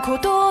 こと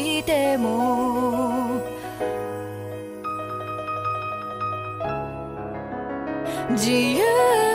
ぎても。自由。